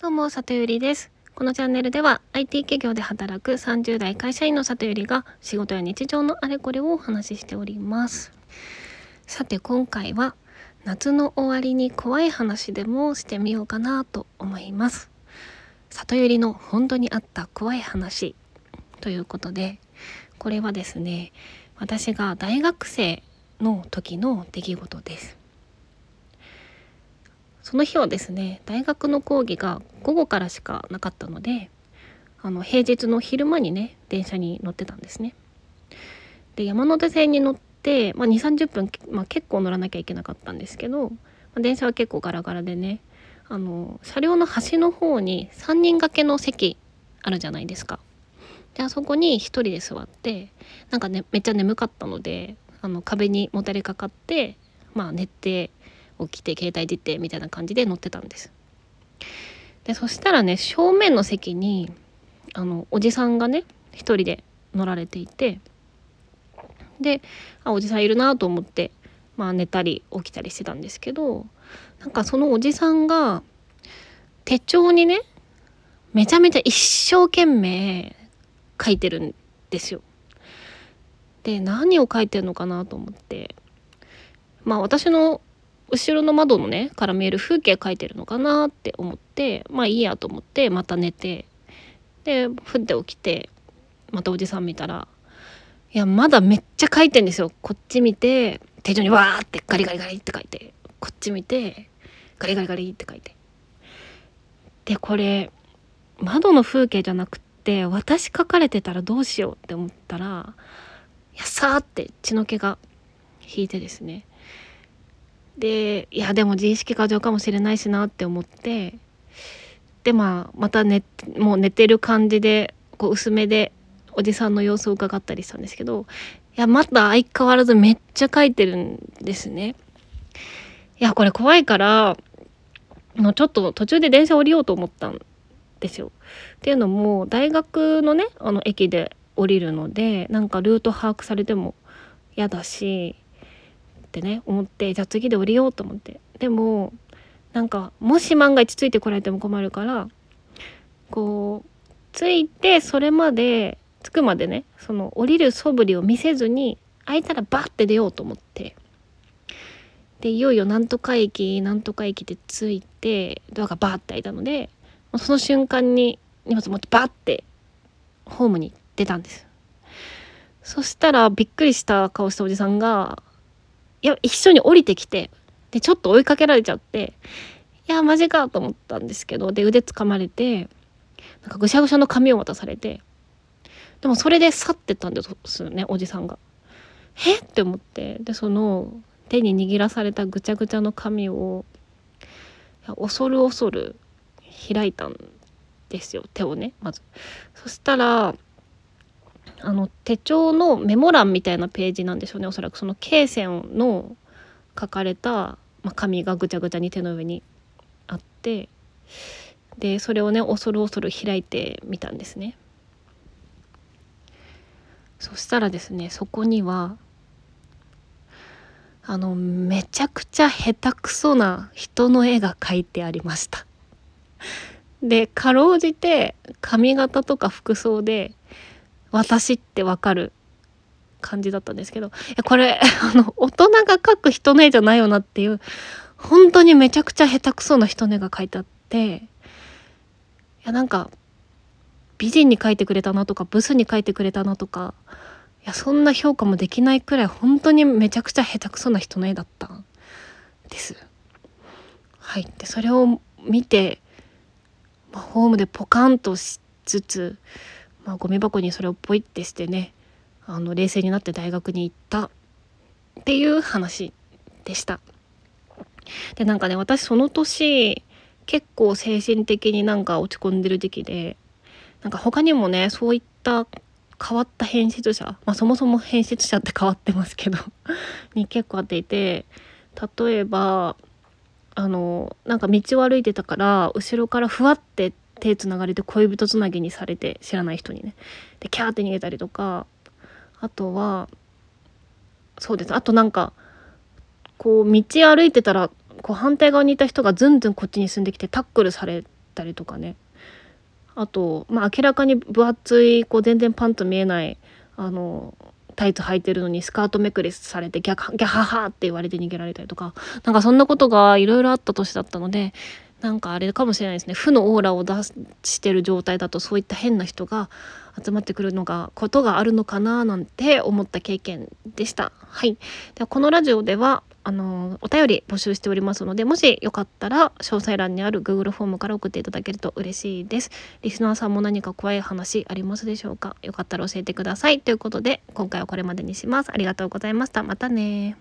どうも、里ゆりです。このチャンネルでは IT 企業で働く30代会社員の里ゆりが仕事や日常のあれこれをお話ししております。さて今回は夏の終わりに怖い話でもしてみようかなと思います。里ゆりの本当にあった怖い話ということで、これはですね、私が大学生の時の出来事です。その日はですね大学の講義が午後からしかなかったのであの平日の昼間にね電車に乗ってたんですね。で山手線に乗って、まあ、2 3 0分、まあ、結構乗らなきゃいけなかったんですけど、まあ、電車は結構ガラガラでねあの車両の端の方に3人掛けの席あるじゃないですか。であそこに1人で座ってなんかねめっちゃ眠かったのであの壁にもたれかかってまあ寝て起きて携帯出てみたいな感じで乗ってたんです。でそしたらね正面の席にあのおじさんがね一人で乗られていてであおじさんいるなと思ってまあ寝たり起きたりしてたんですけどなんかそのおじさんが手帳にねめちゃめちゃ一生懸命書いてるんですよ。で何を書いてるのかなと思ってまあ私の後ろの窓のねから見える風景描いてるのかなって思ってまあいいやと思ってまた寝てでふって起きてまたおじさん見たらいやまだめっちゃ書いてんですよ。こっち見て手帳にわーってガリガリガリって書いてこっち見てガリガリガリって書いて。でこれ窓の風景じゃなくて私書かれてたらどうしようって思ったらいやさーって血の気が引いてですね。でいやでも自意識過剰かもしれないしなって思ってでまあまた寝もう寝てる感じでこう薄めでおじさんの様子を伺ったりしたんですけどいやまた相変わらずめっちゃ書いてるんですね。いやこれ怖いからのちょっと途中で電車降りようと思ったんですよ。っていうのも大学のねあの駅で降りるのでなんかルート把握されても嫌だしってね思ってじゃあ次で降りようと思って。でもなんかもし万が一ついてこられても困るからこうついてそれまで着くまでねその降りる素振りを見せずに空いたらバッて出ようと思って。でいよいよなんとか駅なんとか駅で着いてドアがバーって開いたのでその瞬間に荷物持ってバッてホームに出たんです。そしたらびっくりした顔したおじさんがいや一緒に降りてきてでちょっと追いかけられちゃっていやマジかと思ったんですけどで腕掴まれてなんかぐしゃぐしゃの髪を渡されてでもそれで去ってったんですよねおじさんが。えっ？て思ってでその手に握らされたぐちゃぐちゃの髪を恐る恐る開いたんですよ手をねまず。そしたらあの手帳のメモ欄みたいなページなんでしょうねおそらくその罫線の書かれた、まあ、紙がぐちゃぐちゃに手の上にあってでそれをね恐る恐る開いてみたんですね。そしたらですねそこにはあのめちゃくちゃ下手くそな人の絵が描いてありました。でかろうじて髪型とか服装で私ってわかる感じだったんですけどこれ あの大人が描く人の絵じゃないよなっていう本当にめちゃくちゃ下手くそな人の絵が描いてあっていやなんか美人に描いてくれたなとかブスに描いてくれたなとかいやそんな評価もできないくらい本当にめちゃくちゃ下手くそな人の絵だったんです。はい、でそれを見て、ホームでポカンとしつつまあ、ゴミ箱にそれをポイってしてねあの冷静になって大学に行ったっていう話でした。でなんかね私その年結構精神的になんか落ち込んでる時期でなんか他にもねそういった変わった変質者まあそもそも変質者って変わってますけど に結構あっていて例えばあのなんか道を歩いてたから後ろからふわって手つながれて恋人つなぎにされて知らない人にね。でキャーって逃げたりとかあとはそうです。あとなんかこう道歩いてたらこう反対側にいた人がずんずんこっちに進んできてタックルされたりとかね。あと、まあ、明らかに分厚いこう全然パンと見えないあのタイツ履いてるのにスカートめくりされてギャギャハハって言われて逃げられたりとかなんかそんなことがいろいろあった年だったのでなんかあれかもしれないですね負のオーラを出してる状態だとそういった変な人が集まってくるのがことがあるのかななんて思った経験でした。はい、ではこのラジオではあのお便り募集しておりますのでもしよかったら詳細欄にある Google フォームから送っていただけると嬉しいです。リスナーさんも何か怖い話ありますでしょうか？よかったら教えてください。ということで今回はこれまでにします。ありがとうございました。またね